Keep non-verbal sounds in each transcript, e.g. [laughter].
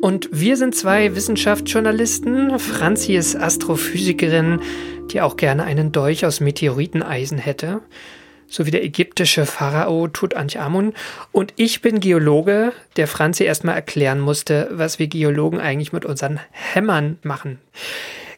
Und wir sind zwei Wissenschaftsjournalisten. Franzi ist Astrophysikerin, die auch gerne einen Dolch aus Meteoriteneisen hätte. So wie der ägyptische Pharao Tutanchamun. Und ich bin Geologe, der Franzi erstmal erklären musste, was wir Geologen eigentlich mit unseren Hämmern machen.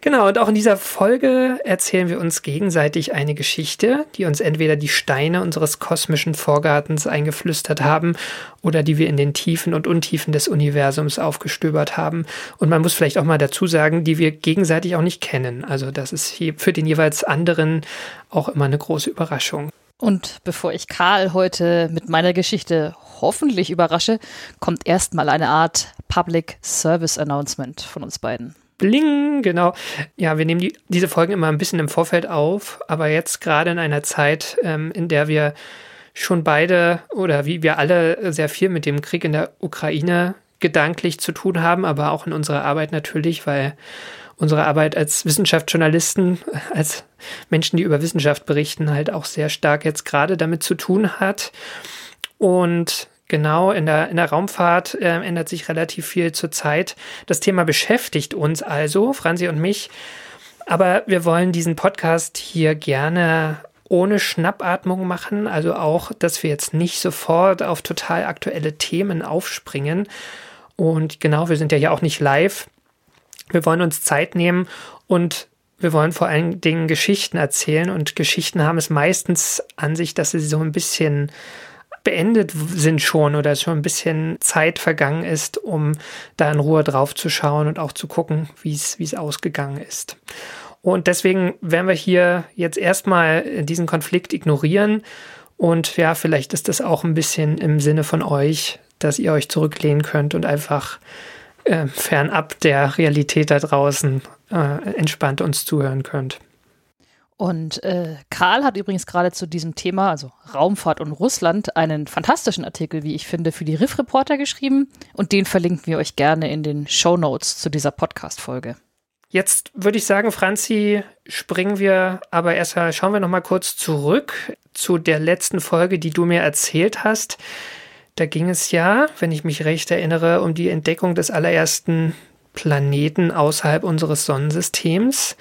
Genau, und auch in dieser Folge erzählen wir uns gegenseitig eine Geschichte, die uns entweder die Steine unseres kosmischen Vorgartens eingeflüstert haben oder die wir in den Tiefen und Untiefen des Universums aufgestöbert haben. Und man muss vielleicht auch mal dazu sagen, die wir gegenseitig auch nicht kennen. Also das ist für den jeweils anderen auch immer eine große Überraschung. Und bevor ich Karl heute mit meiner Geschichte hoffentlich überrasche, kommt erstmal eine Art Public Service Announcement von uns beiden. Bling, genau. Ja, wir nehmen die, diese Folgen immer ein bisschen im Vorfeld auf, aber jetzt gerade in einer Zeit, ähm, in der wir schon beide oder wie wir alle sehr viel mit dem Krieg in der Ukraine gedanklich zu tun haben, aber auch in unserer Arbeit natürlich, weil unsere Arbeit als Wissenschaftsjournalisten, [laughs] als Menschen, die über Wissenschaft berichten, halt auch sehr stark jetzt gerade damit zu tun hat. Und Genau, in der, in der Raumfahrt äh, ändert sich relativ viel zur Zeit. Das Thema beschäftigt uns also, Franzi und mich. Aber wir wollen diesen Podcast hier gerne ohne Schnappatmung machen. Also auch, dass wir jetzt nicht sofort auf total aktuelle Themen aufspringen. Und genau, wir sind ja hier auch nicht live. Wir wollen uns Zeit nehmen und wir wollen vor allen Dingen Geschichten erzählen. Und Geschichten haben es meistens an sich, dass sie so ein bisschen beendet sind schon oder schon ein bisschen Zeit vergangen ist, um da in Ruhe drauf zu schauen und auch zu gucken, wie es, ausgegangen ist. Und deswegen werden wir hier jetzt erstmal diesen Konflikt ignorieren. Und ja, vielleicht ist das auch ein bisschen im Sinne von euch, dass ihr euch zurücklehnen könnt und einfach äh, fernab der Realität da draußen äh, entspannt uns zuhören könnt. Und äh, Karl hat übrigens gerade zu diesem Thema, also Raumfahrt und Russland, einen fantastischen Artikel, wie ich finde, für die Riff Reporter geschrieben. Und den verlinken wir euch gerne in den Show Notes zu dieser Podcast-Folge. Jetzt würde ich sagen, Franzi, springen wir aber erstmal, schauen wir nochmal kurz zurück zu der letzten Folge, die du mir erzählt hast. Da ging es ja, wenn ich mich recht erinnere, um die Entdeckung des allerersten Planeten außerhalb unseres Sonnensystems,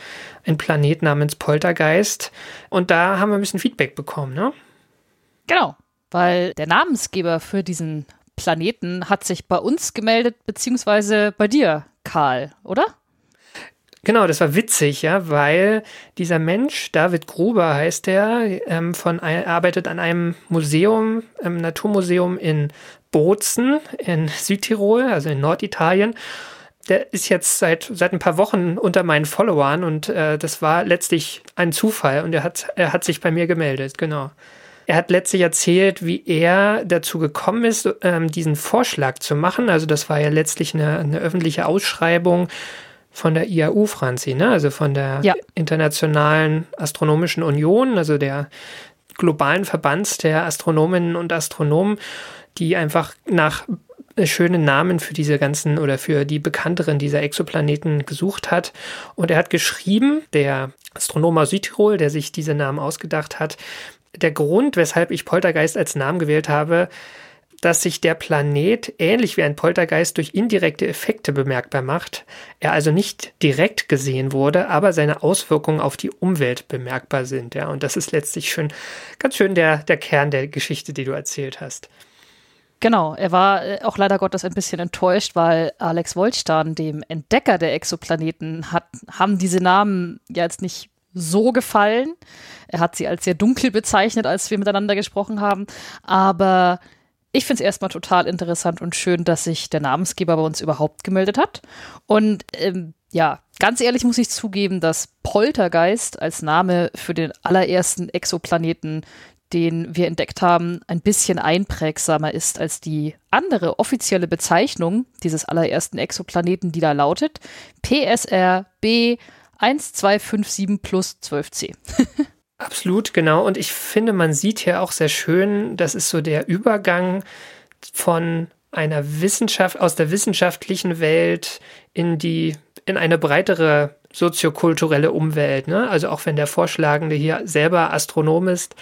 ein Planet namens Poltergeist. Und da haben wir ein bisschen Feedback bekommen, ne? Genau, weil der Namensgeber für diesen Planeten hat sich bei uns gemeldet, beziehungsweise bei dir, Karl, oder? Genau, das war witzig, ja, weil dieser Mensch, David Gruber heißt er, ähm, von, arbeitet an einem Museum, einem Naturmuseum in Bozen in Südtirol, also in Norditalien der ist jetzt seit, seit ein paar Wochen unter meinen Followern und äh, das war letztlich ein Zufall und er hat, er hat sich bei mir gemeldet, genau. Er hat letztlich erzählt, wie er dazu gekommen ist, ähm, diesen Vorschlag zu machen. Also das war ja letztlich eine, eine öffentliche Ausschreibung von der IAU, Franzi, ne? also von der ja. Internationalen Astronomischen Union, also der globalen Verbands der Astronominnen und Astronomen, die einfach nach schöne Namen für diese ganzen oder für die bekannteren dieser Exoplaneten gesucht hat. Und er hat geschrieben, der Astronom aus Südtirol, der sich diese Namen ausgedacht hat, der Grund, weshalb ich Poltergeist als Namen gewählt habe, dass sich der Planet ähnlich wie ein Poltergeist durch indirekte Effekte bemerkbar macht, er also nicht direkt gesehen wurde, aber seine Auswirkungen auf die Umwelt bemerkbar sind. Ja, und das ist letztlich schön, ganz schön der, der Kern der Geschichte, die du erzählt hast. Genau, er war äh, auch leider Gottes ein bisschen enttäuscht, weil Alex Wolstan, dem Entdecker der Exoplaneten, hat, haben diese Namen ja jetzt nicht so gefallen. Er hat sie als sehr dunkel bezeichnet, als wir miteinander gesprochen haben. Aber ich finde es erstmal total interessant und schön, dass sich der Namensgeber bei uns überhaupt gemeldet hat. Und ähm, ja, ganz ehrlich muss ich zugeben, dass Poltergeist als Name für den allerersten Exoplaneten den wir entdeckt haben, ein bisschen einprägsamer ist als die andere offizielle Bezeichnung dieses allerersten Exoplaneten, die da lautet PSR B 1257 plus 12c. [laughs] Absolut, genau. Und ich finde, man sieht hier auch sehr schön, das ist so der Übergang von einer Wissenschaft, aus der wissenschaftlichen Welt in die, in eine breitere soziokulturelle Umwelt. Ne? Also auch wenn der Vorschlagende hier selber Astronom ist,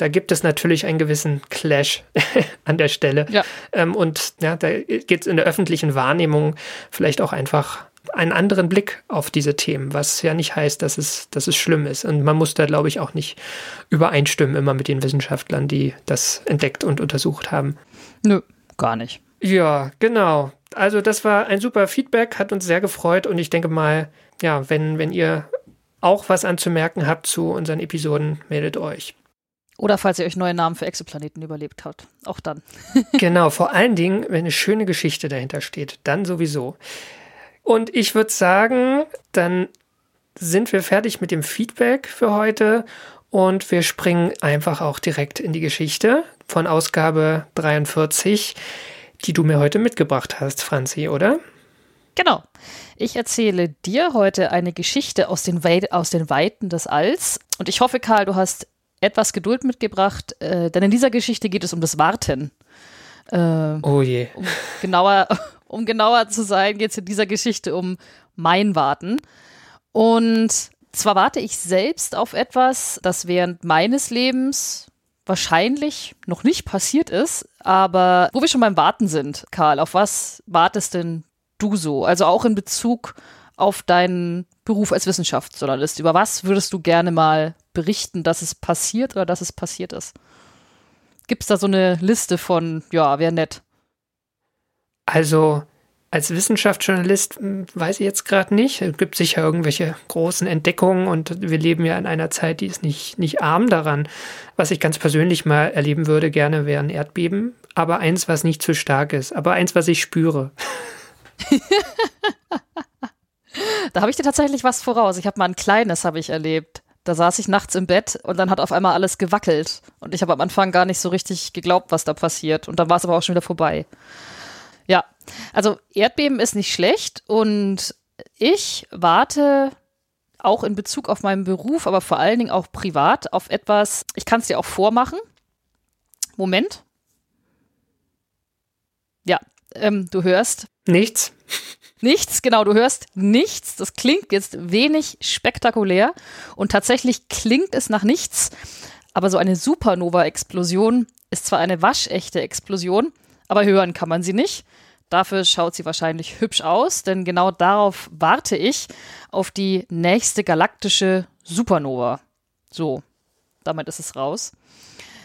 da gibt es natürlich einen gewissen Clash [laughs] an der Stelle. Ja. Ähm, und ja, da geht es in der öffentlichen Wahrnehmung vielleicht auch einfach einen anderen Blick auf diese Themen, was ja nicht heißt, dass es, dass es schlimm ist. Und man muss da, glaube ich, auch nicht übereinstimmen immer mit den Wissenschaftlern, die das entdeckt und untersucht haben. Nö, gar nicht. Ja, genau. Also das war ein super Feedback, hat uns sehr gefreut und ich denke mal, ja, wenn, wenn ihr auch was anzumerken habt zu unseren Episoden, meldet euch. Oder falls ihr euch neue Namen für Exoplaneten überlebt habt. Auch dann. [laughs] genau, vor allen Dingen, wenn eine schöne Geschichte dahinter steht. Dann sowieso. Und ich würde sagen, dann sind wir fertig mit dem Feedback für heute und wir springen einfach auch direkt in die Geschichte von Ausgabe 43, die du mir heute mitgebracht hast, Franzi, oder? Genau. Ich erzähle dir heute eine Geschichte aus den, We aus den Weiten des Alls. Und ich hoffe, Karl, du hast etwas Geduld mitgebracht, äh, denn in dieser Geschichte geht es um das Warten. Äh, oh je. Um genauer, [laughs] um genauer zu sein, geht es in dieser Geschichte um mein Warten. Und zwar warte ich selbst auf etwas, das während meines Lebens wahrscheinlich noch nicht passiert ist, aber wo wir schon beim Warten sind, Karl, auf was wartest denn du so? Also auch in Bezug auf deinen Beruf als Wissenschaftsjournalist. Über was würdest du gerne mal berichten, dass es passiert oder dass es passiert ist? Gibt es da so eine Liste von, ja, wäre nett? Also als Wissenschaftsjournalist hm, weiß ich jetzt gerade nicht. Es gibt sicher irgendwelche großen Entdeckungen und wir leben ja in einer Zeit, die ist nicht, nicht arm daran. Was ich ganz persönlich mal erleben würde, gerne wären Erdbeben, aber eins, was nicht zu stark ist, aber eins, was ich spüre. [laughs] da habe ich dir tatsächlich was voraus. Ich habe mal ein kleines, habe ich erlebt. Da saß ich nachts im Bett und dann hat auf einmal alles gewackelt. Und ich habe am Anfang gar nicht so richtig geglaubt, was da passiert. Und dann war es aber auch schon wieder vorbei. Ja, also Erdbeben ist nicht schlecht und ich warte auch in Bezug auf meinen Beruf, aber vor allen Dingen auch privat auf etwas, ich kann es dir auch vormachen. Moment. Ja, ähm, du hörst. Nichts. Nichts, genau, du hörst nichts. Das klingt jetzt wenig spektakulär und tatsächlich klingt es nach nichts. Aber so eine Supernova-Explosion ist zwar eine waschechte Explosion, aber hören kann man sie nicht. Dafür schaut sie wahrscheinlich hübsch aus, denn genau darauf warte ich auf die nächste galaktische Supernova. So, damit ist es raus.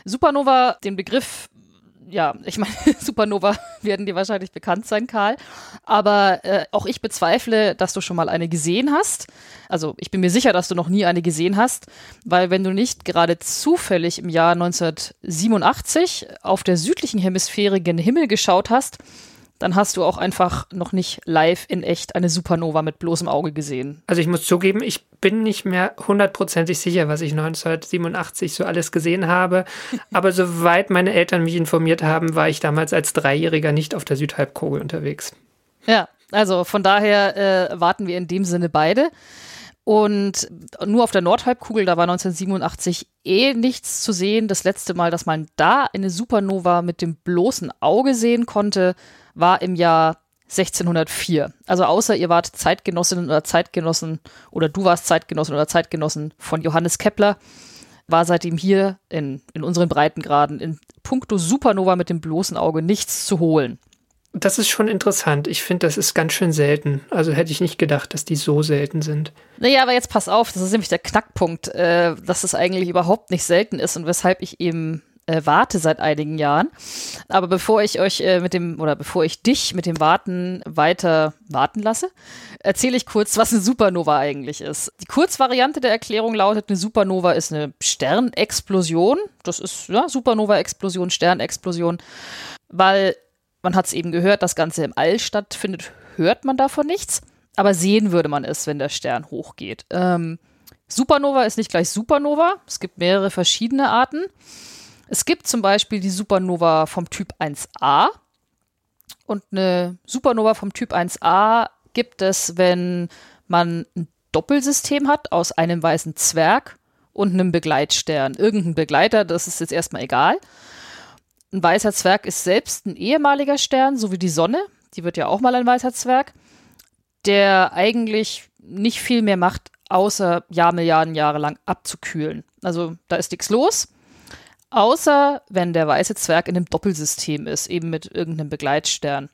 Supernova, den Begriff ja, ich meine, [laughs] Supernova werden dir wahrscheinlich bekannt sein, Karl. Aber äh, auch ich bezweifle, dass du schon mal eine gesehen hast. Also ich bin mir sicher, dass du noch nie eine gesehen hast, weil wenn du nicht gerade zufällig im Jahr 1987 auf der südlichen Hemisphäre gen Himmel geschaut hast, dann hast du auch einfach noch nicht live in echt eine Supernova mit bloßem Auge gesehen. Also ich muss zugeben, ich bin nicht mehr hundertprozentig sicher, was ich 1987 so alles gesehen habe. [laughs] Aber soweit meine Eltern mich informiert haben, war ich damals als Dreijähriger nicht auf der Südhalbkugel unterwegs. Ja, also von daher äh, warten wir in dem Sinne beide. Und nur auf der Nordhalbkugel, da war 1987 eh nichts zu sehen. Das letzte Mal, dass man da eine Supernova mit dem bloßen Auge sehen konnte, war im Jahr 1604. Also außer ihr wart Zeitgenossinnen oder Zeitgenossen oder du warst Zeitgenossin oder Zeitgenossen von Johannes Kepler, war seitdem hier in, in unseren Breitengraden in puncto Supernova mit dem bloßen Auge nichts zu holen. Das ist schon interessant. Ich finde, das ist ganz schön selten. Also hätte ich nicht gedacht, dass die so selten sind. Naja, aber jetzt pass auf, das ist nämlich der Knackpunkt, äh, dass es eigentlich überhaupt nicht selten ist und weshalb ich eben äh, warte seit einigen Jahren. Aber bevor ich euch äh, mit dem, oder bevor ich dich mit dem Warten weiter warten lasse, erzähle ich kurz, was eine Supernova eigentlich ist. Die Kurzvariante der Erklärung lautet, eine Supernova ist eine Sternexplosion. Das ist, ja, Supernova-Explosion, Sternexplosion. Weil, man hat es eben gehört, das Ganze im All stattfindet, hört man davon nichts. Aber sehen würde man es, wenn der Stern hochgeht. Ähm, Supernova ist nicht gleich Supernova. Es gibt mehrere verschiedene Arten. Es gibt zum Beispiel die Supernova vom Typ 1a. Und eine Supernova vom Typ 1a gibt es, wenn man ein Doppelsystem hat aus einem weißen Zwerg und einem Begleitstern. Irgendein Begleiter, das ist jetzt erstmal egal. Ein weißer Zwerg ist selbst ein ehemaliger Stern, so wie die Sonne. Die wird ja auch mal ein weißer Zwerg, der eigentlich nicht viel mehr macht, außer Jahr, Milliarden Jahre lang abzukühlen. Also da ist nichts los. Außer wenn der weiße Zwerg in einem Doppelsystem ist, eben mit irgendeinem Begleitstern.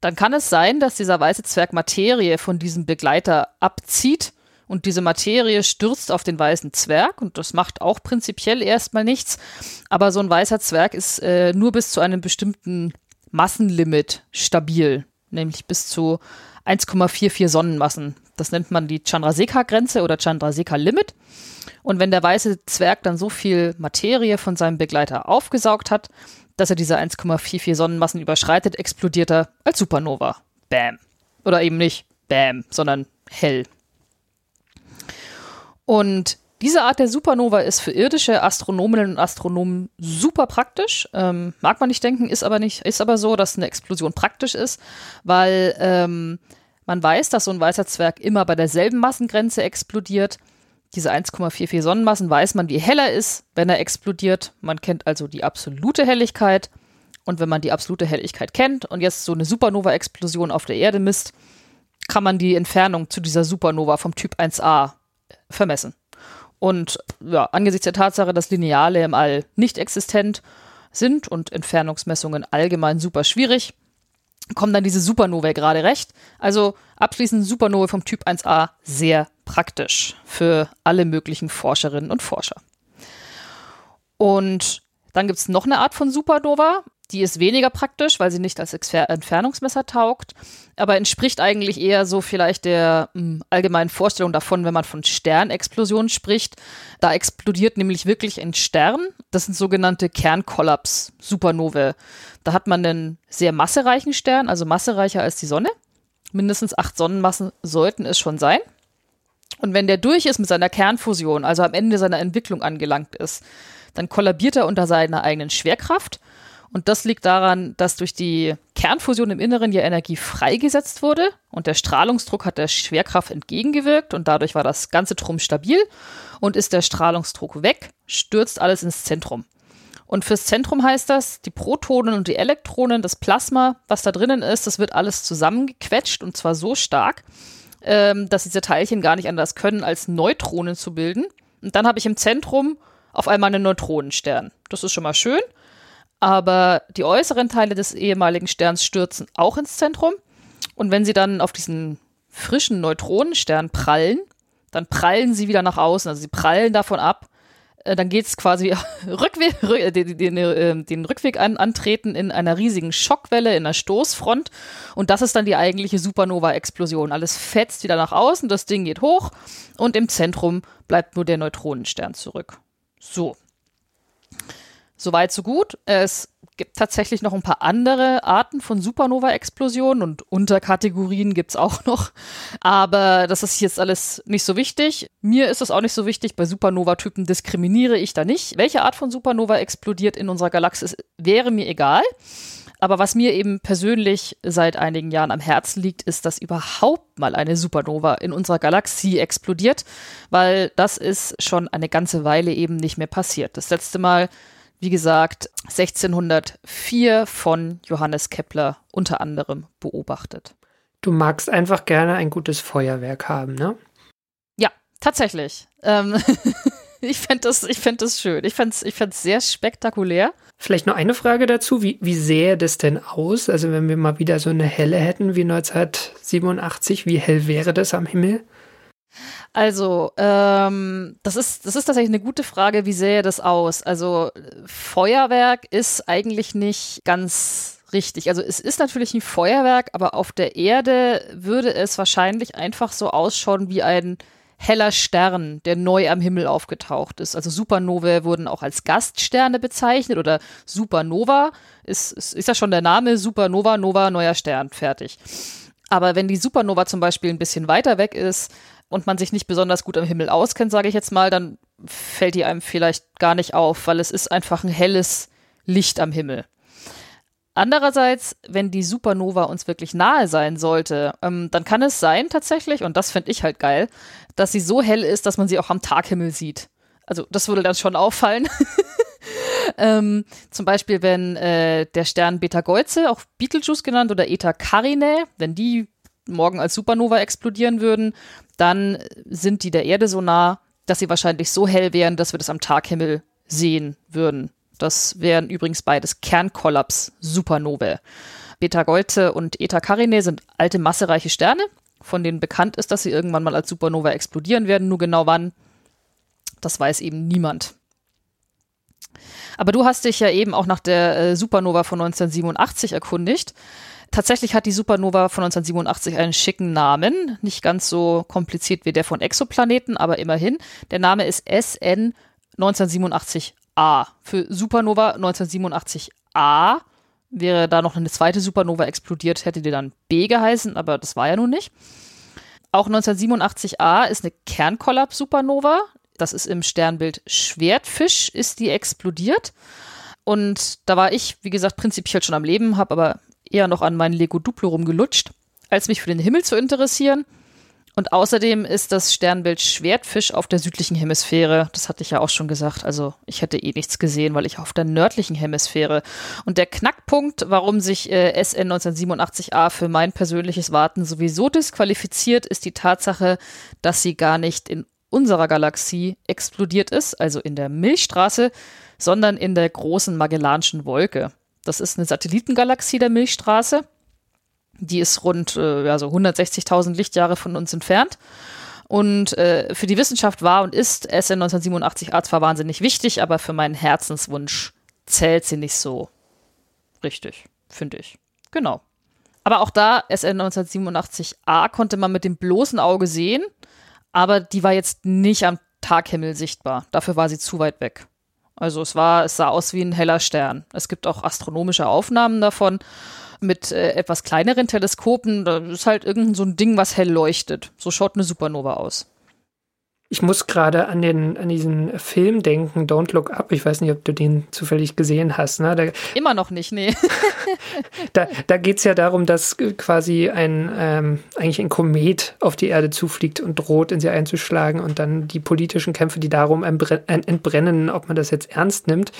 Dann kann es sein, dass dieser weiße Zwerg Materie von diesem Begleiter abzieht und diese Materie stürzt auf den weißen Zwerg und das macht auch prinzipiell erstmal nichts. Aber so ein weißer Zwerg ist äh, nur bis zu einem bestimmten Massenlimit stabil, nämlich bis zu 1,44 Sonnenmassen. Das nennt man die Chandrasekhar-Grenze oder Chandrasekhar-Limit. Und wenn der weiße Zwerg dann so viel Materie von seinem Begleiter aufgesaugt hat, dass er diese 1,44 Sonnenmassen überschreitet, explodiert er als Supernova. Bam. Oder eben nicht Bam, sondern hell. Und diese Art der Supernova ist für irdische Astronominnen und Astronomen super praktisch. Ähm, mag man nicht denken, ist aber nicht, ist aber so, dass eine Explosion praktisch ist, weil ähm, man weiß, dass so ein weißer Zwerg immer bei derselben Massengrenze explodiert diese 1,44 Sonnenmassen weiß man, wie hell er ist, wenn er explodiert. Man kennt also die absolute Helligkeit. Und wenn man die absolute Helligkeit kennt und jetzt so eine Supernova-Explosion auf der Erde misst, kann man die Entfernung zu dieser Supernova vom Typ 1a vermessen. Und ja, angesichts der Tatsache, dass Lineale im All nicht existent sind und Entfernungsmessungen allgemein super schwierig, kommen dann diese Supernovae gerade recht. Also abschließend Supernovae vom Typ 1a sehr praktisch für alle möglichen Forscherinnen und Forscher. Und dann gibt es noch eine Art von Supernova, die ist weniger praktisch, weil sie nicht als Entfernungsmesser taugt, aber entspricht eigentlich eher so vielleicht der mh, hm, allgemeinen Vorstellung davon, wenn man von Sternexplosionen spricht. Da explodiert nämlich wirklich ein Stern. Das sind sogenannte Kernkollaps-Supernovae. Da hat man einen sehr massereichen Stern, also massereicher als die Sonne. Mindestens acht Sonnenmassen sollten es schon sein. Und wenn der durch ist mit seiner Kernfusion, also am Ende seiner Entwicklung angelangt ist, dann kollabiert er unter seiner eigenen Schwerkraft und das liegt daran, dass durch die Kernfusion im Inneren ja Energie freigesetzt wurde und der Strahlungsdruck hat der Schwerkraft entgegengewirkt und dadurch war das ganze Drum stabil. Und ist der Strahlungsdruck weg, stürzt alles ins Zentrum. Und fürs Zentrum heißt das, die Protonen und die Elektronen, das Plasma, was da drinnen ist, das wird alles zusammengequetscht und zwar so stark, ähm, dass diese Teilchen gar nicht anders können, als Neutronen zu bilden. Und dann habe ich im Zentrum auf einmal einen Neutronenstern. Das ist schon mal schön aber die äußeren Teile des ehemaligen Sterns stürzen auch ins Zentrum. Und wenn sie dann auf diesen frischen Neutronenstern prallen, dann prallen sie wieder nach außen. Also sie prallen davon ab. Äh, dann geht es quasi Rückweg, den, den, den, Rückweg an, antreten in einer riesigen Schockwelle, in einer Stoßfront. Und das ist dann die eigentliche Supernova-Explosion. Alles fetzt wieder nach außen, das Ding geht hoch und im Zentrum bleibt nur der Neutronenstern zurück. So. Soweit, so gut. Es gibt tatsächlich noch ein paar andere Arten von Supernova-Explosionen und Unterkategorien gibt es auch noch. Aber das ist jetzt alles nicht so wichtig. Mir ist es auch nicht so wichtig. Bei Supernova-Typen diskriminiere ich da nicht. Welche Art von Supernova explodiert in unserer Galaxis, wäre mir egal. Aber was mir eben persönlich seit einigen Jahren am Herzen liegt, ist, dass überhaupt mal eine Supernova in unserer Galaxie explodiert, weil das ist schon eine ganze Weile eben nicht mehr passiert. Das letzte Mal wie gesagt, 1604 von Johannes Kepler unter anderem beobachtet. Du magst einfach gerne ein gutes Feuerwerk haben, ne? Ja, tatsächlich. Ähm, [laughs] ich fände das, fänd das schön. Ich fände es ich sehr spektakulär. Vielleicht noch eine Frage dazu. Wie, wie sähe das denn aus? Also, wenn wir mal wieder so eine helle hätten wie 1987, wie hell wäre das am Himmel? Also, ähm, das ist, das ist tatsächlich eine gute Frage. Wie sähe das aus? Also, Feuerwerk ist eigentlich nicht ganz richtig. Also, es ist natürlich ein Feuerwerk, aber auf der Erde würde es wahrscheinlich einfach so ausschauen wie ein heller Stern, der neu am Himmel aufgetaucht ist. Also Supernovae wurden auch als Gaststerne bezeichnet oder Supernova ist, ist, ist ja schon der Name Supernova, Nova, neuer Stern, fertig. Aber wenn die Supernova zum Beispiel ein bisschen weiter weg ist und man sich nicht besonders gut am Himmel auskennt, sage ich jetzt mal, dann fällt die einem vielleicht gar nicht auf, weil es ist einfach ein helles Licht am Himmel. Andererseits, wenn die Supernova uns wirklich nahe sein sollte, ähm, dann kann es sein tatsächlich, und das finde ich halt geil, dass sie so hell ist, dass man sie auch am Taghimmel sieht. Also das würde dann schon auffallen. [laughs] ähm, zum Beispiel, wenn äh, der Stern Beta Geuze, auch Betelgeuse genannt, oder Eta Carinae, wenn die morgen als Supernova explodieren würden, dann sind die der Erde so nah, dass sie wahrscheinlich so hell wären, dass wir das am Taghimmel sehen würden. Das wären übrigens beides Kernkollaps-Supernovae. Beta Geuze und Eta Carinae sind alte massereiche Sterne, von denen bekannt ist, dass sie irgendwann mal als Supernova explodieren werden. Nur genau wann, das weiß eben niemand. Aber du hast dich ja eben auch nach der äh, Supernova von 1987 erkundigt. Tatsächlich hat die Supernova von 1987 einen schicken Namen, nicht ganz so kompliziert wie der von Exoplaneten, aber immerhin. Der Name ist SN 1987a. Für Supernova 1987a wäre da noch eine zweite Supernova explodiert, hätte die dann B geheißen, aber das war ja nun nicht. Auch 1987a ist eine Kernkollaps-Supernova. Das ist im Sternbild Schwertfisch, ist die explodiert. Und da war ich, wie gesagt, prinzipiell schon am Leben, habe aber eher noch an meinen Lego Duplo rumgelutscht, als mich für den Himmel zu interessieren. Und außerdem ist das Sternbild Schwertfisch auf der südlichen Hemisphäre. Das hatte ich ja auch schon gesagt. Also ich hätte eh nichts gesehen, weil ich auf der nördlichen Hemisphäre. Und der Knackpunkt, warum sich äh, SN 1987a für mein persönliches Warten sowieso disqualifiziert, ist die Tatsache, dass sie gar nicht in unserer Galaxie explodiert ist, also in der Milchstraße, sondern in der großen Magellanischen Wolke. Das ist eine Satellitengalaxie der Milchstraße die ist rund äh, also 160.000 Lichtjahre von uns entfernt. Und äh, für die Wissenschaft war und ist SN 1987a zwar wahnsinnig wichtig, aber für meinen Herzenswunsch zählt sie nicht so richtig, finde ich. Genau. Aber auch da, SN 1987a konnte man mit dem bloßen Auge sehen, aber die war jetzt nicht am Taghimmel sichtbar. Dafür war sie zu weit weg. Also es war, es sah aus wie ein heller Stern. Es gibt auch astronomische Aufnahmen davon mit äh, etwas kleineren Teleskopen. Da ist halt irgendein so ein Ding, was hell leuchtet. So schaut eine Supernova aus. Ich muss gerade an den an diesen Film denken, Don't Look Up. Ich weiß nicht, ob du den zufällig gesehen hast. Ne? Da, Immer noch nicht, nee. [laughs] da da geht es ja darum, dass quasi ein ähm, eigentlich ein Komet auf die Erde zufliegt und droht, in sie einzuschlagen und dann die politischen Kämpfe, die darum entbrennen, ob man das jetzt ernst nimmt.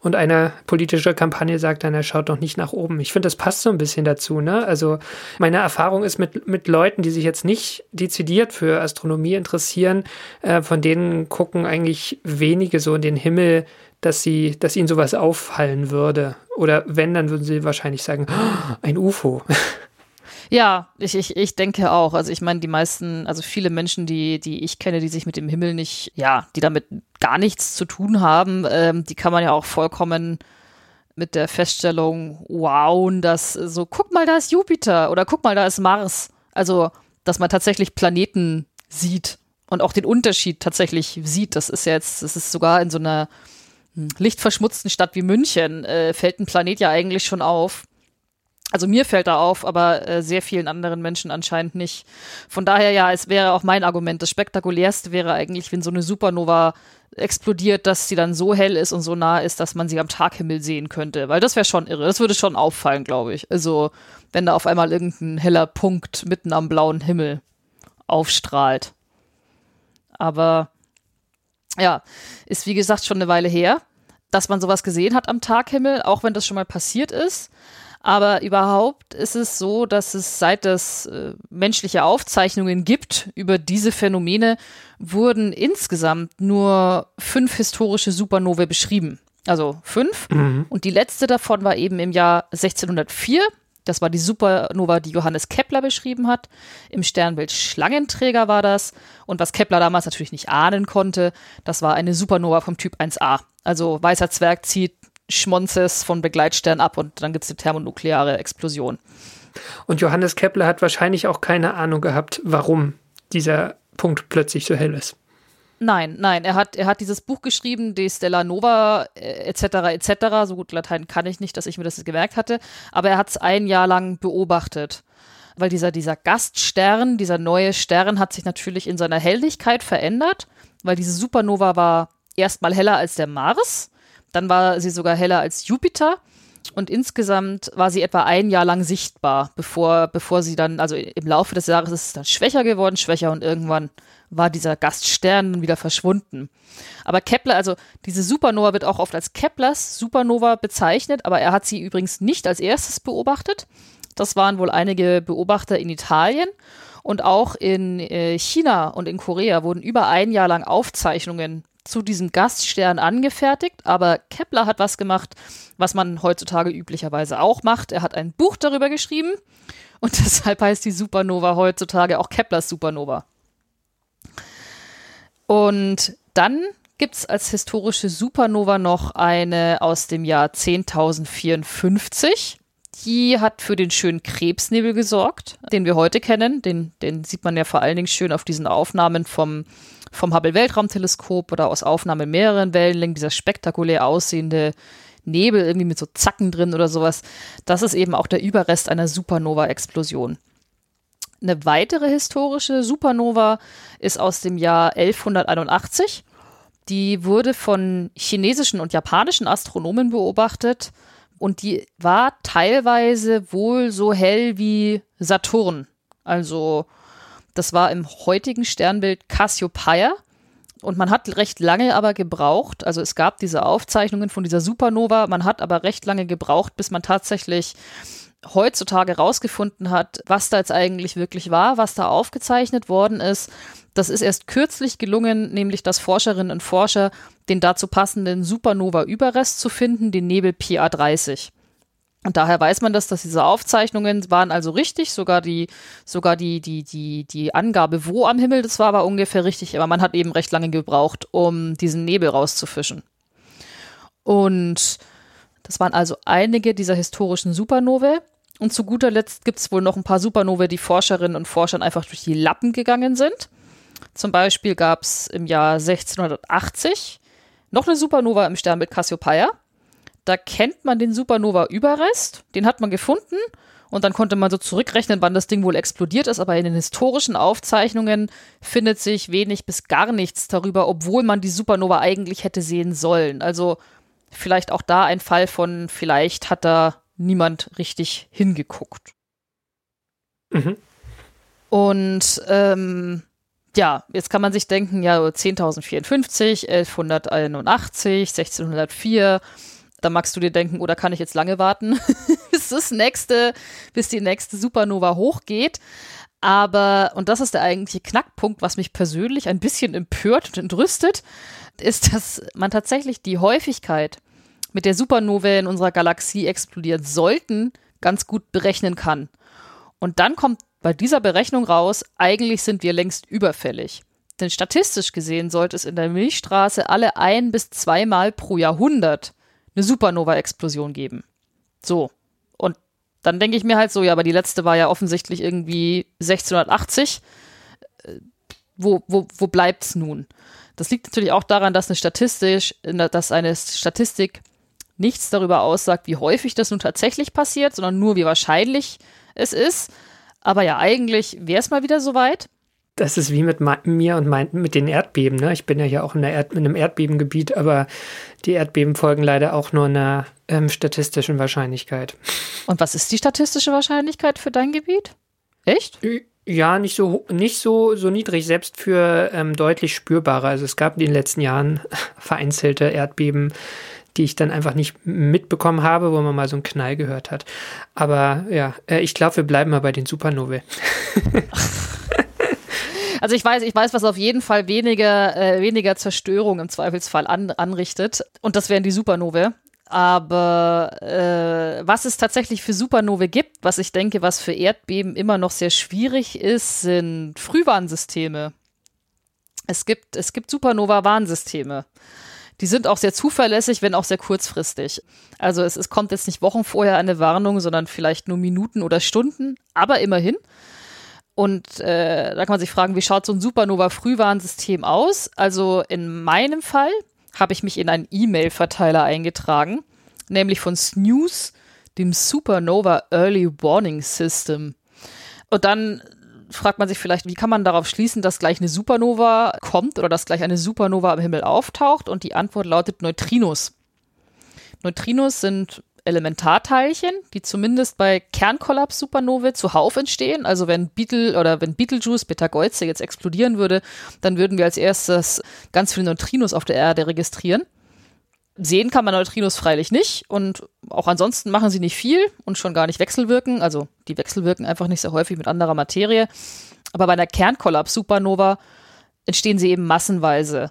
Und eine politische Kampagne sagt dann, er schaut doch nicht nach oben. Ich finde, das passt so ein bisschen dazu. Ne? Also meine Erfahrung ist mit mit Leuten, die sich jetzt nicht dezidiert für Astronomie interessieren äh, von denen gucken eigentlich wenige so in den Himmel, dass sie, dass ihnen sowas auffallen würde. Oder wenn, dann würden sie wahrscheinlich sagen, oh, ein UFO. [laughs] Ja, ich, ich, ich denke auch. Also ich meine, die meisten, also viele Menschen, die, die ich kenne, die sich mit dem Himmel nicht, ja, die damit gar nichts zu tun haben, ähm, die kann man ja auch vollkommen mit der Feststellung, wow, das so, guck mal, da ist Jupiter oder guck mal, da ist Mars. Also, dass man tatsächlich Planeten sieht und auch den Unterschied tatsächlich sieht. Das ist ja jetzt, das ist sogar in so einer hm, lichtverschmutzten Stadt wie München, äh, fällt ein Planet ja eigentlich schon auf. Also mir fällt er auf, aber äh, sehr vielen anderen Menschen anscheinend nicht. Von daher ja, es wäre auch mein Argument. Das spektakulärste wäre eigentlich, wenn so eine Supernova explodiert, dass sie dann so hell ist und so nah ist, dass man sie am Taghimmel sehen könnte. Weil das wäre schon irre. Das würde schon auffallen, glaube ich. Also wenn da auf einmal irgendein heller Punkt mitten am blauen Himmel aufstrahlt. Aber ja, ist wie gesagt schon eine Weile her, dass man sowas gesehen hat am Taghimmel, auch wenn das schon mal passiert ist. Aber überhaupt ist es so, dass es seit es äh, menschliche Aufzeichnungen gibt über diese Phänomene, wurden insgesamt nur fünf historische Supernovae beschrieben. Also fünf. Mhm. Und die letzte davon war eben im Jahr 1604. Das war die Supernova, die Johannes Kepler beschrieben hat. Im Sternbild Schlangenträger war das. Und was Kepler damals natürlich nicht ahnen konnte, das war eine Supernova vom Typ 1a. Also weißer Zwerg zieht Schmonzes von Begleitstern ab und dann gibt es eine thermonukleare Explosion. Und Johannes Kepler hat wahrscheinlich auch keine Ahnung gehabt, warum dieser Punkt plötzlich so hell ist. Nein, nein, er hat, er hat dieses Buch geschrieben, De Stella Nova, etc., äh, etc. So gut Latein kann ich nicht, dass ich mir das gemerkt hatte, aber er hat es ein Jahr lang beobachtet. Weil dieser, dieser Gaststern, dieser neue Stern hat sich natürlich in seiner Helligkeit verändert, weil diese Supernova war erstmal heller als der Mars, dann war sie sogar heller als Jupiter und insgesamt war sie etwa ein Jahr lang sichtbar, bevor, bevor sie dann, also im Laufe des Jahres ist es dann schwächer geworden, schwächer und irgendwann war dieser Gaststern wieder verschwunden. Aber Kepler, also diese Supernova wird auch oft als Keplers Supernova bezeichnet, aber er hat sie übrigens nicht als erstes beobachtet. Das waren wohl einige Beobachter in Italien und auch in äh, China und in Korea wurden über ein Jahr lang Aufzeichnungen zu diesem Gaststern angefertigt, aber Kepler hat was gemacht, was man heutzutage üblicherweise auch macht. Er hat ein Buch darüber geschrieben und [laughs] deshalb heißt die Supernova heutzutage auch Keplers Supernova. Und dann gibt es als historische Supernova noch eine aus dem Jahr 10.054. Die hat für den schönen Krebsnebel gesorgt, den wir heute kennen. Den, den sieht man ja vor allen Dingen schön auf diesen Aufnahmen vom, vom Hubble-Weltraumteleskop oder aus Aufnahmen mehreren Wellenlängen, dieser spektakulär aussehende Nebel irgendwie mit so Zacken drin oder sowas. Das ist eben auch der Überrest einer Supernova-Explosion. Eine weitere historische Supernova ist aus dem Jahr 1181. Die wurde von chinesischen und japanischen Astronomen beobachtet und die war teilweise wohl so hell wie Saturn. Also das war im heutigen Sternbild Cassiopeia und man hat recht lange aber gebraucht, also es gab diese Aufzeichnungen von dieser Supernova, man hat aber recht lange gebraucht, bis man tatsächlich heutzutage rausgefunden hat, was da jetzt eigentlich wirklich war, was da aufgezeichnet worden ist. Das ist erst kürzlich gelungen, nämlich dass Forscherinnen und Forscher den dazu passenden Supernova-Überrest zu finden, den Nebel PA30. Und daher weiß man das, dass diese Aufzeichnungen waren also richtig, sogar die, sogar die, die, die, die Angabe, wo am Himmel das war, war ungefähr richtig, aber man hat eben recht lange gebraucht, um diesen Nebel rauszufischen. Und das waren also einige dieser historischen Supernovae. Und zu guter Letzt gibt es wohl noch ein paar Supernovae, die Forscherinnen und Forschern einfach durch die Lappen gegangen sind. Zum Beispiel gab es im Jahr 1680 noch eine Supernova im Sternbild Cassiopeia. Da kennt man den Supernova-Überrest, den hat man gefunden und dann konnte man so zurückrechnen, wann das Ding wohl explodiert ist, aber in den historischen Aufzeichnungen findet sich wenig bis gar nichts darüber, obwohl man die Supernova eigentlich hätte sehen sollen. Also vielleicht auch da ein Fall von, vielleicht hat da niemand richtig hingeguckt. Mhm. Und ähm, ja, jetzt kann man sich denken, ja, 10.054, 1181, 1604, da magst du dir denken, oder kann ich jetzt lange warten, [laughs] bis das nächste, bis die nächste Supernova hochgeht. Aber, und das ist der eigentliche Knackpunkt, was mich persönlich ein bisschen empört und entrüstet, ist, dass man tatsächlich die Häufigkeit mit der Supernova in unserer Galaxie explodieren sollten, ganz gut berechnen kann. Und dann kommt bei dieser Berechnung raus, eigentlich sind wir längst überfällig. Denn statistisch gesehen sollte es in der Milchstraße alle ein bis zweimal pro Jahrhundert eine Supernova-Explosion geben. So. Und dann denke ich mir halt so, ja, aber die letzte war ja offensichtlich irgendwie 1680. Äh, wo, wo, wo bleibt's nun? Das liegt natürlich auch daran, dass eine Statistisch, dass eine Statistik nichts darüber aussagt, wie häufig das nun tatsächlich passiert, sondern nur, wie wahrscheinlich es ist. Aber ja, eigentlich wäre es mal wieder soweit. Das ist wie mit mir und mein, mit den Erdbeben. Ne? Ich bin ja hier auch in, Erd, in einem Erdbebengebiet, aber die Erdbeben folgen leider auch nur einer ähm, statistischen Wahrscheinlichkeit. Und was ist die statistische Wahrscheinlichkeit für dein Gebiet? Echt? Ja, nicht so, nicht so, so niedrig, selbst für ähm, deutlich spürbare. Also es gab in den letzten Jahren [laughs] vereinzelte Erdbeben, die ich dann einfach nicht mitbekommen habe, wo man mal so einen Knall gehört hat. Aber ja, äh, ich glaube, wir bleiben mal bei den Supernovae. [laughs] Also ich weiß, ich weiß, was auf jeden Fall weniger, äh, weniger Zerstörung im Zweifelsfall an, anrichtet. Und das wären die Supernovae. Aber äh, was es tatsächlich für Supernovae gibt, was ich denke, was für Erdbeben immer noch sehr schwierig ist, sind Frühwarnsysteme. Es gibt, es gibt Supernova-Warnsysteme. Die sind auch sehr zuverlässig, wenn auch sehr kurzfristig. Also es, es kommt jetzt nicht Wochen vorher eine Warnung, sondern vielleicht nur Minuten oder Stunden, aber immerhin. Und äh, da kann man sich fragen, wie schaut so ein Supernova-Frühwarnsystem aus? Also in meinem Fall habe ich mich in einen E-Mail-Verteiler eingetragen, nämlich von Snooze, dem Supernova Early Warning System. Und dann fragt man sich vielleicht, wie kann man darauf schließen, dass gleich eine Supernova kommt oder dass gleich eine Supernova am Himmel auftaucht? Und die Antwort lautet Neutrinos. Neutrinos sind Elementarteilchen, die zumindest bei Kernkollaps-Supernovae zuhauf entstehen. Also wenn Beetle oder wenn Betelgeuse, Beta-Geuze jetzt explodieren würde, dann würden wir als erstes ganz viele Neutrinos auf der Erde registrieren. Sehen kann man Neutrinos freilich nicht und auch ansonsten machen sie nicht viel und schon gar nicht wechselwirken. Also die wechselwirken einfach nicht sehr häufig mit anderer Materie. Aber bei einer Kernkollaps-Supernova entstehen sie eben massenweise.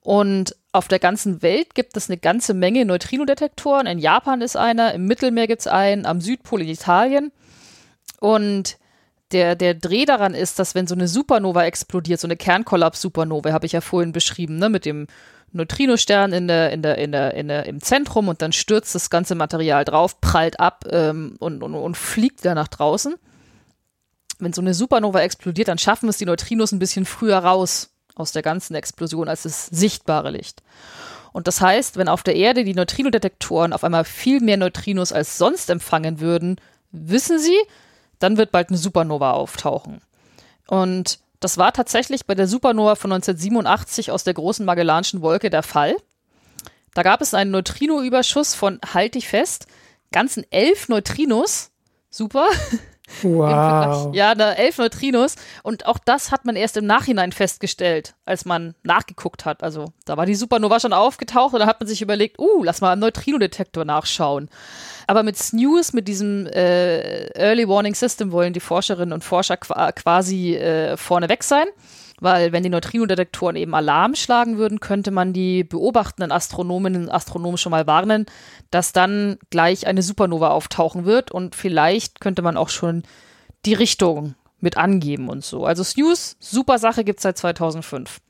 Und auf der ganzen Welt gibt es eine ganze Menge Neutrinodetektoren. In Japan ist einer, im Mittelmeer gibt es einen, am Südpol in Italien. Und der, der Dreh daran ist, dass wenn so eine Supernova explodiert, so eine Kernkollaps-Supernova, habe ich ja vorhin beschrieben, ne, mit dem Neutrinostern in der, in der, in der, in der, im Zentrum und dann stürzt das ganze Material drauf, prallt ab ähm, und, und, und fliegt wieder nach draußen. Wenn so eine Supernova explodiert, dann schaffen es die Neutrinos ein bisschen früher raus aus der ganzen Explosion als das sichtbare Licht. Und das heißt, wenn auf der Erde die Neutrinodetektoren auf einmal viel mehr Neutrinos als sonst empfangen würden, wissen sie, dann wird bald eine Supernova auftauchen. Und das war tatsächlich bei der Supernova von 1987 aus der großen Magellanischen Wolke der Fall. Da gab es einen Neutrinoüberschuss von, halte ich fest, ganzen elf Neutrinos. Super. Wow. Ja, da elf Neutrinos. Und auch das hat man erst im Nachhinein festgestellt, als man nachgeguckt hat. Also da war die Supernova schon aufgetaucht und da hat man sich überlegt, uh, lass mal am Neutrinodetektor nachschauen. Aber mit Snooze, mit diesem äh, Early Warning System wollen die Forscherinnen und Forscher quasi äh, vorneweg sein weil wenn die Neutrinodetektoren eben Alarm schlagen würden, könnte man die beobachtenden Astronominnen und Astronomen schon mal warnen, dass dann gleich eine Supernova auftauchen wird und vielleicht könnte man auch schon die Richtung mit angeben und so. Also Snooze, super Sache, gibt es seit 2005.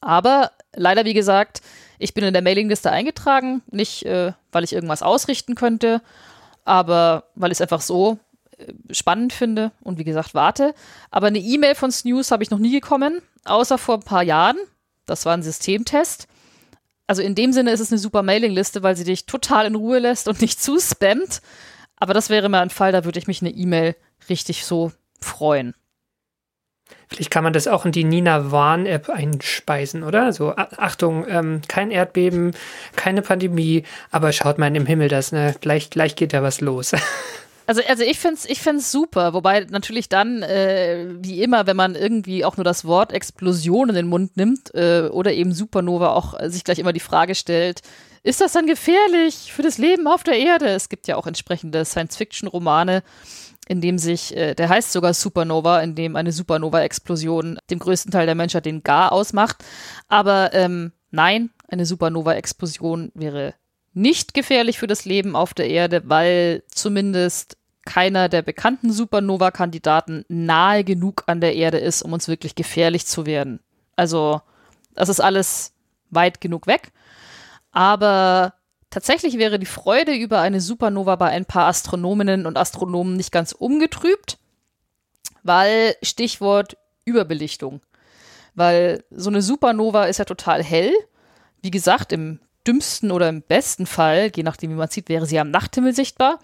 Aber leider, wie gesagt, ich bin in der Mailingliste eingetragen, nicht äh, weil ich irgendwas ausrichten könnte, aber weil ich es einfach so spannend finde und wie gesagt warte. Aber eine E-Mail von Snooze habe ich noch nie gekommen, außer vor ein paar Jahren. Das war ein Systemtest. Also in dem Sinne ist es eine super Mailingliste, weil sie dich total in Ruhe lässt und nicht zu spammt. Aber das wäre mal ein Fall, da würde ich mich eine E-Mail richtig so freuen. Vielleicht kann man das auch in die Nina Warn-App einspeisen, oder? So, Achtung, ähm, kein Erdbeben, keine Pandemie, aber schaut mal im Himmel das, ne? Gleich, gleich geht da was los. [laughs] Also, also ich finde es ich find's super, wobei natürlich dann, äh, wie immer, wenn man irgendwie auch nur das Wort Explosion in den Mund nimmt äh, oder eben Supernova auch äh, sich gleich immer die Frage stellt, ist das dann gefährlich für das Leben auf der Erde? Es gibt ja auch entsprechende Science-Fiction-Romane, in dem sich, äh, der heißt sogar Supernova, in dem eine Supernova-Explosion dem größten Teil der Menschheit den Gar ausmacht. Aber ähm, nein, eine Supernova-Explosion wäre nicht gefährlich für das Leben auf der Erde, weil zumindest keiner der bekannten Supernova-Kandidaten nahe genug an der Erde ist, um uns wirklich gefährlich zu werden. Also, das ist alles weit genug weg. Aber tatsächlich wäre die Freude über eine Supernova bei ein paar Astronominnen und Astronomen nicht ganz ungetrübt, weil Stichwort Überbelichtung. Weil so eine Supernova ist ja total hell. Wie gesagt, im dümmsten oder im besten Fall, je nachdem wie man sieht, wäre sie am Nachthimmel sichtbar.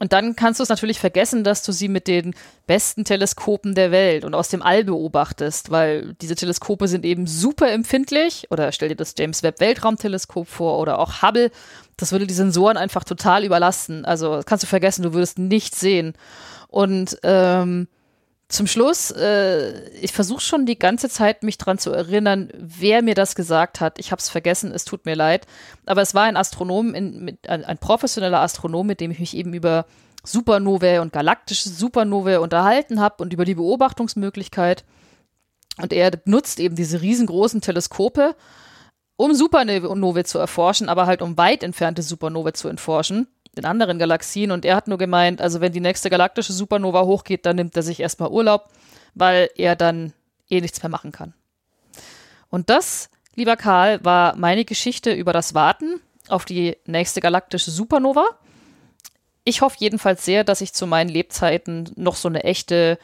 Und dann kannst du es natürlich vergessen, dass du sie mit den besten Teleskopen der Welt und aus dem All beobachtest, weil diese Teleskope sind eben super empfindlich. Oder stell dir das James Webb Weltraumteleskop vor oder auch Hubble. Das würde die Sensoren einfach total überlasten. Also kannst du vergessen, du würdest nichts sehen. Und ähm, zum Schluss, äh, ich versuche schon die ganze Zeit, mich daran zu erinnern, wer mir das gesagt hat. Ich habe es vergessen, es tut mir leid. Aber es war ein Astronom, in, mit, ein, ein, professioneller Astronom, mit dem ich mich eben über Supernovae und galaktische Supernovae unterhalten habe und über die Beobachtungsmöglichkeit. Und er nutzt eben diese riesengroßen Teleskope um Supernovae zu erforschen, aber halt um weit entfernte Supernovae zu erforschen in anderen Galaxien. Und er hat nur gemeint, also wenn die nächste galaktische Supernova hochgeht, dann nimmt er sich erstmal Urlaub, weil er dann eh nichts mehr machen kann. Und das, lieber Karl, war meine Geschichte über das Warten auf die nächste galaktische Supernova. Ich hoffe jedenfalls sehr, dass ich zu meinen Lebzeiten noch so eine echte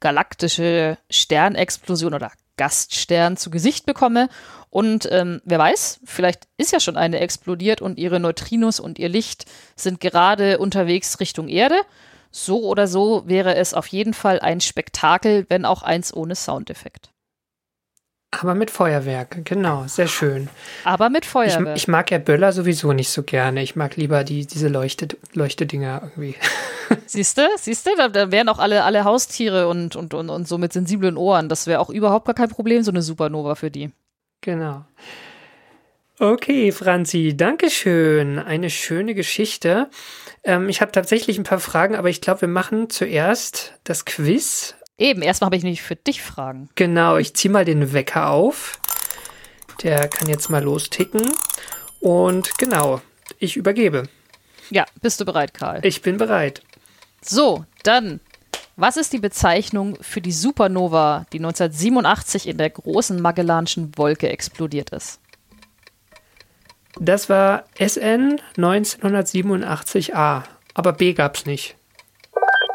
galaktische Sternexplosion oder Gaststern zu Gesicht bekomme. Und ähm, wer weiß, vielleicht ist ja schon eine explodiert und ihre Neutrinos und ihr Licht sind gerade unterwegs Richtung Erde. So oder so wäre es auf jeden Fall ein Spektakel, wenn auch eins ohne Soundeffekt. Aber mit Feuerwerk, genau, sehr schön. Aber mit Feuerwerk. Ich, ich mag ja Böller sowieso nicht so gerne. Ich mag lieber die, diese Leuchte, Leuchtedinger irgendwie. [laughs] Siehst du, siehst du, da, da wären auch alle, alle Haustiere und, und, und, und so mit sensiblen Ohren. Das wäre auch überhaupt gar kein Problem, so eine Supernova für die. Genau. Okay, Franzi, danke schön. Eine schöne Geschichte. Ähm, ich habe tatsächlich ein paar Fragen, aber ich glaube, wir machen zuerst das Quiz. Eben, erstmal habe ich nämlich für dich Fragen. Genau, ich ziehe mal den Wecker auf. Der kann jetzt mal losticken. Und genau, ich übergebe. Ja, bist du bereit, Karl? Ich bin bereit. So, dann, was ist die Bezeichnung für die Supernova, die 1987 in der großen Magellanischen Wolke explodiert ist? Das war SN 1987a, aber B gab's nicht.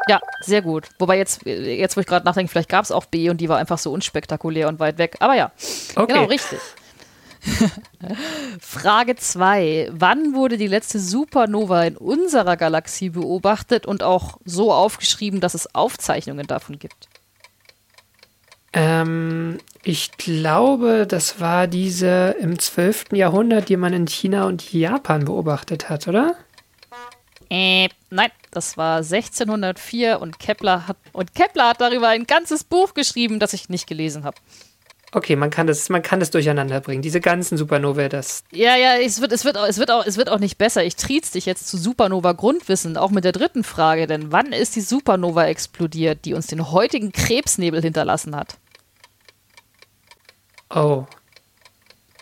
Ja, sehr gut. Wobei jetzt, jetzt wo ich gerade nachdenke, vielleicht gab es auch B und die war einfach so unspektakulär und weit weg. Aber ja, Okay. genau, richtig. [laughs] Frage 2. Wann wurde die letzte Supernova in unserer Galaxie beobachtet und auch so aufgeschrieben, dass es Aufzeichnungen davon gibt? Ähm, ich glaube, das war diese im 12. Jahrhundert, die man in China und Japan beobachtet hat, oder? Äh, nein, das war 1604 und Kepler hat und Kepler hat darüber ein ganzes Buch geschrieben, das ich nicht gelesen habe. Okay, man kann das, man kann das durcheinander bringen. Diese ganzen Supernovae, das. Ja, ja, es wird, es wird, auch, es wird auch, es wird auch nicht besser. Ich triez dich jetzt zu Supernova Grundwissen, auch mit der dritten Frage, denn wann ist die Supernova explodiert, die uns den heutigen Krebsnebel hinterlassen hat? Oh.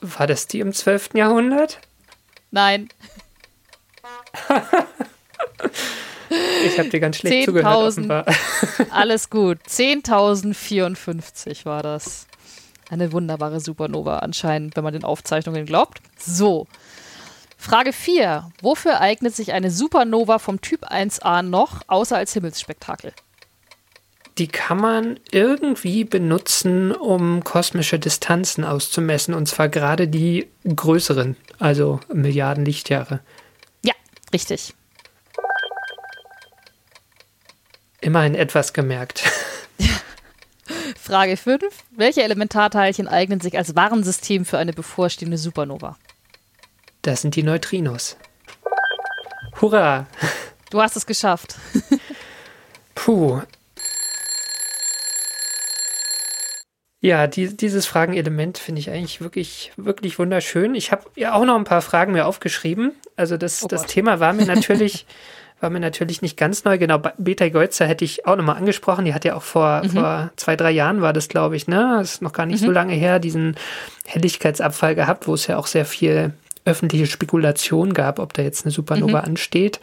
War das die im 12. Jahrhundert? Nein, [laughs] Ich habe dir ganz schlecht 10.000. zugehört, [laughs] alles gut. 10.054 war das. Eine wunderbare Supernova anscheinend, wenn man den Aufzeichnungen glaubt. So. Frage 4. Wofür eignet sich eine Supernova vom Typ 1a noch, außer als Himmelsspektakel? Die kann man irgendwie benutzen, um kosmische Distanzen auszumessen, und zwar gerade die größeren, also Milliarden Lichtjahre. Ja, richtig. Immerhin etwas gemerkt. [laughs] Frage 5. Welche Elementarteilchen eignen sich als Warnsystem für eine bevorstehende Supernova? Das sind die Neutrinos. Hurra! Du hast es geschafft. [laughs] Puh. Ja, die, dieses Fragenelement finde ich eigentlich wirklich, wirklich wunderschön. Ich habe ja auch noch ein paar Fragen mir aufgeschrieben. Also das, Oh das. Thema war mir [laughs] natürlich, war mir natürlich nicht ganz neu. Genau, Beta Geuzer hätte ich auch nochmal angesprochen. Die hat ja auch vor, Mhm. vor zwei, drei Jahren war das, glaube ich, ne? Das ist noch gar nicht so lange her, diesen Helligkeitsabfall gehabt, wo es ja auch sehr viel öffentliche Spekulation gab, ob da jetzt eine Supernova Mhm. ansteht.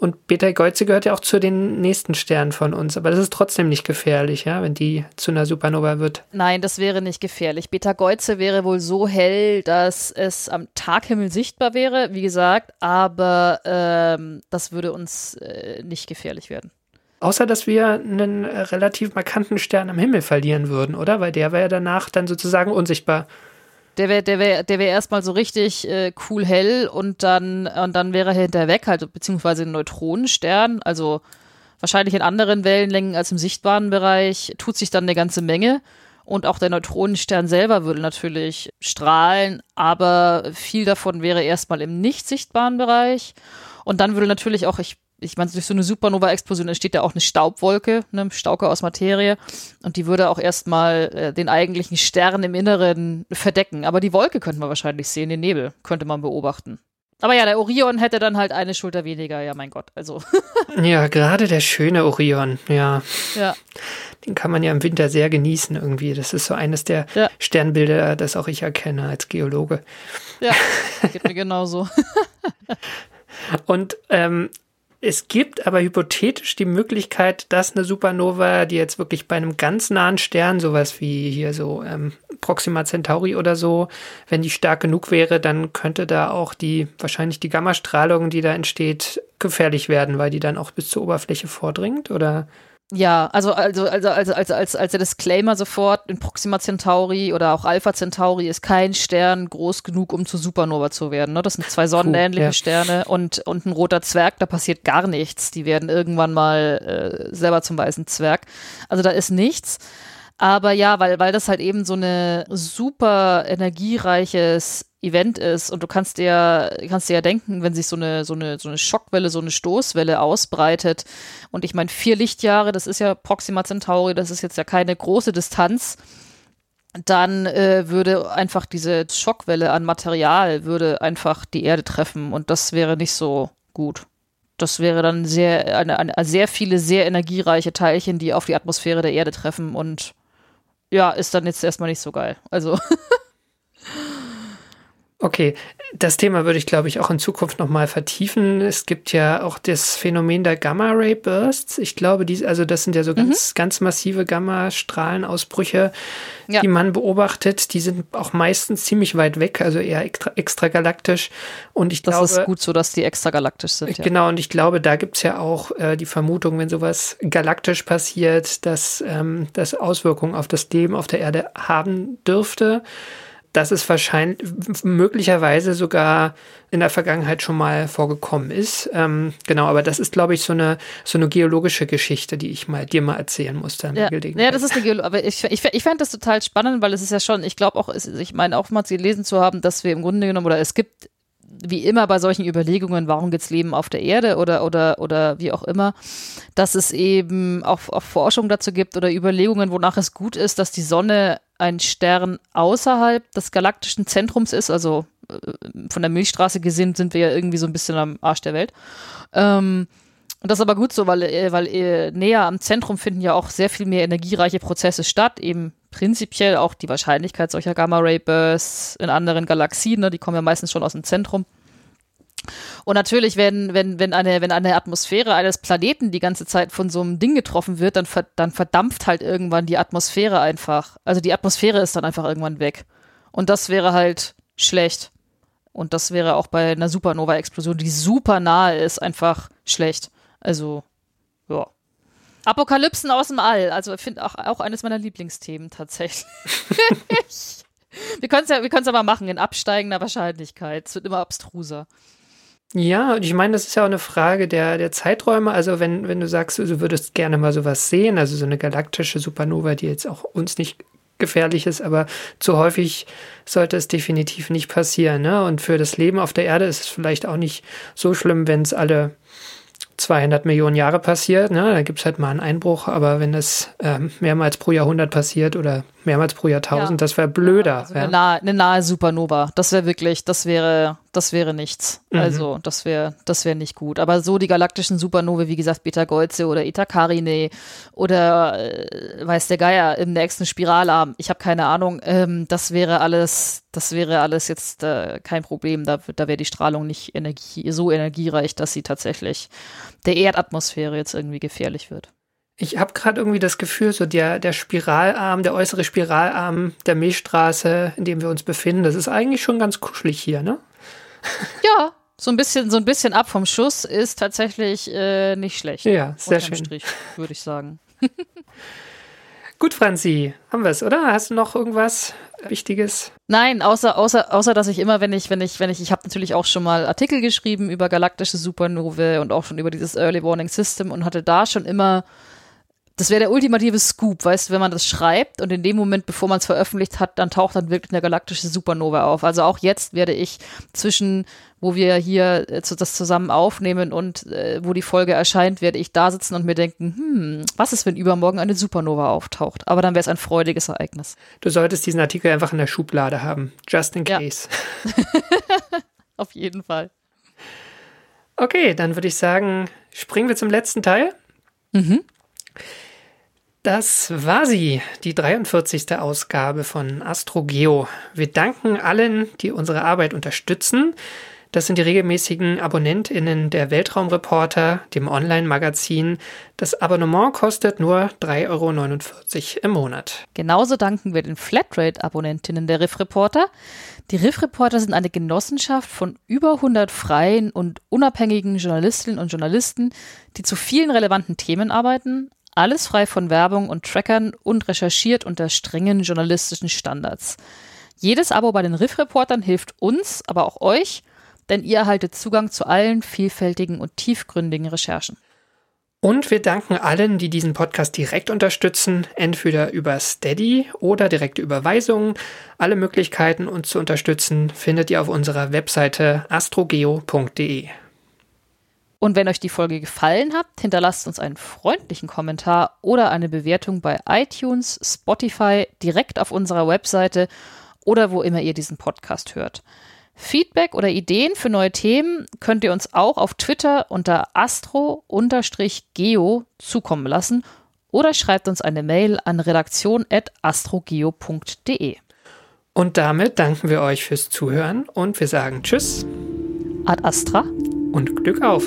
Und Beta Geuze gehört ja auch zu den nächsten Sternen von uns, aber das ist trotzdem nicht gefährlich, ja, wenn die zu einer Supernova wird. Nein, das wäre nicht gefährlich. Beta Geuze wäre wohl so hell, dass es am Taghimmel sichtbar wäre, wie gesagt, aber ähm, das würde uns äh, nicht gefährlich werden. Außer, dass wir einen relativ markanten Stern am Himmel verlieren würden, oder? Weil der wäre ja danach dann sozusagen unsichtbar. Der wäre der wär, der wär erstmal so richtig äh, cool hell und dann, und dann wäre er hinterher weg, halt, beziehungsweise ein Neutronenstern, also wahrscheinlich in anderen Wellenlängen als im sichtbaren Bereich, tut sich dann eine ganze Menge. Und auch der Neutronenstern selber würde natürlich strahlen, aber viel davon wäre erstmal im nicht sichtbaren Bereich. Und dann würde natürlich auch, ich, ich meine, durch so eine Supernova-Explosion entsteht ja auch eine Staubwolke, eine Stauke aus Materie. Und die würde auch erstmal äh, den eigentlichen Stern im Inneren verdecken. Aber die Wolke könnte man wahrscheinlich sehen, den Nebel könnte man beobachten. Aber ja, der Orion hätte dann halt eine Schulter weniger, ja mein Gott. Also, [laughs] Ja, gerade der schöne Orion, ja. ja. den kann man ja im Winter sehr genießen irgendwie. Das ist so eines der Ja. Sternbilder, das auch ich erkenne als Geologe. Ja, [laughs] geht mir genauso. Und ähm, es gibt aber hypothetisch die Möglichkeit, dass eine Supernova, die jetzt wirklich bei einem ganz nahen Stern, sowas wie hier so ähm, Proxima Centauri oder so, wenn die stark genug wäre, dann könnte da auch die, wahrscheinlich die Gammastrahlung, die da entsteht, gefährlich werden, weil die dann auch bis zur Oberfläche vordringt, oder? Ja, also, also, also, also, also als, als der Disclaimer sofort, in Proxima Centauri oder auch Alpha Centauri ist kein Stern groß genug, um zu Supernova zu werden. Ne? Das sind zwei sonnenähnliche ja. Sterne und, und ein roter Zwerg, da passiert gar nichts. Die werden irgendwann mal äh, selber zum weißen Zwerg. Also da ist nichts. Aber ja, weil, weil das halt eben so eine super energiereiches Event ist und du kannst dir, kannst dir ja denken, wenn sich so eine, so eine, so eine Schockwelle, so eine Stoßwelle ausbreitet und ich meine, vier Lichtjahre, das ist ja Proxima Centauri, das ist jetzt ja keine große Distanz, dann äh, würde einfach diese Schockwelle an Material würde einfach die Erde treffen und das wäre nicht so gut. Das wäre dann sehr, eine, eine, sehr viele sehr energiereiche Teilchen, die auf die Atmosphäre der Erde treffen und ja, ist dann jetzt erstmal nicht so geil. Also [laughs] Okay, das Thema würde ich, glaube ich, auch in Zukunft nochmal vertiefen. Es gibt ja auch das Phänomen der Gamma-Ray-Bursts. Ich glaube, die, also das sind ja so ganz, ganz massive Gamma-Strahlenausbrüche, Ja. die man beobachtet. Die sind auch meistens ziemlich weit weg, also eher extra, extragalaktisch. Und ich das glaube, ist gut so, dass die extragalaktisch sind. Ja. Genau, und ich glaube, da gibt's ja auch äh, die Vermutung, wenn sowas galaktisch passiert, dass ähm, das Auswirkungen auf das Leben auf der Erde haben dürfte. Dass es wahrscheinlich möglicherweise sogar in der Vergangenheit schon mal vorgekommen ist. Ähm, genau, aber das ist, glaube ich, so eine, so eine geologische Geschichte, die ich mal dir mal erzählen musste Ja, ja, das ist eine Geolo aber ich, ich, ich fände das total spannend, weil es ist ja schon, ich glaube auch, es, ich meine auch mal gelesen zu haben, dass wir im Grunde genommen, oder es gibt wie immer bei solchen Überlegungen, warum gibt's Leben auf der Erde oder, oder, oder wie auch immer, dass es eben auch, auch Forschung dazu gibt oder Überlegungen, wonach es gut ist, dass die Sonne ein Stern außerhalb des galaktischen Zentrums ist, also äh, von der Milchstraße gesehen sind wir ja irgendwie so ein bisschen am Arsch der Welt. Ähm, und das ist aber gut so, weil, äh, weil äh, näher am Zentrum finden ja auch sehr viel mehr energiereiche Prozesse statt, eben prinzipiell auch die Wahrscheinlichkeit solcher Gamma-Ray-Bursts in anderen Galaxien, ne, die kommen ja meistens schon aus dem Zentrum. Und natürlich, wenn, wenn, wenn, eine, wenn eine Atmosphäre eines Planeten die ganze Zeit von so einem Ding getroffen wird, dann, ver, dann verdampft halt irgendwann die Atmosphäre einfach. Also die Atmosphäre ist dann einfach irgendwann weg. Und das wäre halt schlecht. Und das wäre auch bei einer Supernova-Explosion, die super nahe ist, einfach schlecht. Also, ja. Apokalypsen aus dem All. Also, ich finde auch, auch eines meiner Lieblingsthemen tatsächlich. [laughs] wir können es ja, wir aber machen in absteigender Wahrscheinlichkeit. Es wird immer abstruser. Ja, und ich meine, das ist ja auch eine Frage der, der Zeiträume. Also wenn, wenn du sagst, du würdest gerne mal sowas sehen, also so eine galaktische Supernova, die jetzt auch uns nicht gefährlich ist, aber zu häufig sollte es definitiv nicht passieren. Ne? Und für das Leben auf der Erde ist es vielleicht auch nicht so schlimm, wenn es alle 200 Millionen Jahre passiert. Ne? Da gibt es halt mal einen Einbruch, aber wenn es ähm, mehrmals pro Jahrhundert passiert oder mehrmals pro Jahrtausend, Ja. das wäre blöder. Also ja. eine, nahe, eine nahe Supernova. Das wäre wirklich, das wäre, das wäre nichts. Mhm. Also, das wäre, das wäre nicht gut. Aber so die galaktischen Supernovae, wie gesagt, Beta Geuze oder Eta Carinae oder äh, weiß der Geier im nächsten Spiralarm, ich habe keine Ahnung, ähm, das wäre alles, das wäre alles jetzt äh, kein Problem. Da, da wäre die Strahlung nicht energie, so energiereich, dass sie tatsächlich der Erdatmosphäre jetzt irgendwie gefährlich wird. Ich habe gerade irgendwie das Gefühl, so der, der Spiralarm, der äußere Spiralarm der Milchstraße, in dem wir uns befinden, das ist eigentlich schon ganz kuschelig hier, ne? [laughs] Ja, so ein bisschen, so ein bisschen ab vom Schuss ist tatsächlich äh, nicht schlecht. Ja, sehr Unterm schön. Strich, würde ich sagen. [laughs] Gut, Franzi, haben wir es, oder? Hast du noch irgendwas Wichtiges? Nein, außer, außer, außer, dass ich immer, wenn ich, wenn ich, wenn ich, ich habe natürlich auch schon mal Artikel geschrieben über galaktische Supernovae und auch schon über dieses Early Warning System und hatte da schon immer, das wäre der ultimative Scoop, weißt du, wenn man das schreibt und in dem Moment, bevor man es veröffentlicht hat, dann taucht dann wirklich eine galaktische Supernova auf. Also auch jetzt werde ich zwischen, wo wir hier äh, das zusammen aufnehmen und äh, wo die Folge erscheint, werde ich da sitzen und mir denken, hm, was ist, wenn übermorgen eine Supernova auftaucht? Aber dann wäre es ein freudiges Ereignis. Du solltest diesen Artikel einfach in der Schublade haben. Just in Ja. case. [laughs] Auf jeden Fall. Okay, dann würde ich sagen, springen wir zum letzten Teil. Mhm. Das war sie, die 43. Ausgabe von AstroGeo. Wir danken allen, die unsere Arbeit unterstützen. Das sind die regelmäßigen AbonnentInnen der Weltraumreporter, dem Online-Magazin. Das Abonnement kostet nur 3,49 Euro im Monat. Genauso danken wir den Flatrate-Abonnentinnen der Riff Reporter. Die Riff Reporter sind eine Genossenschaft von über 100 freien und unabhängigen Journalistinnen und Journalisten, die zu vielen relevanten Themen arbeiten. Alles frei von Werbung und Trackern und recherchiert unter strengen journalistischen Standards. Jedes Abo bei den Riff Reportern hilft uns, aber auch euch, denn ihr erhaltet Zugang zu allen vielfältigen und tiefgründigen Recherchen. Und wir danken allen, die diesen Podcast direkt unterstützen, entweder über Steady oder direkte Überweisungen. Alle Möglichkeiten, uns zu unterstützen, findet ihr auf unserer Webseite astrogeo.de. Und wenn euch die Folge gefallen hat, hinterlasst uns einen freundlichen Kommentar oder eine Bewertung bei iTunes, Spotify, direkt auf unserer Webseite oder wo immer ihr diesen Podcast hört. Feedback oder Ideen für neue Themen könnt ihr uns auch auf Twitter unter astro-geo zukommen lassen oder schreibt uns eine Mail an redaktion.astrogeo.de. Und damit danken wir euch fürs Zuhören und wir sagen Tschüss. Ad Astra. Und Glück auf.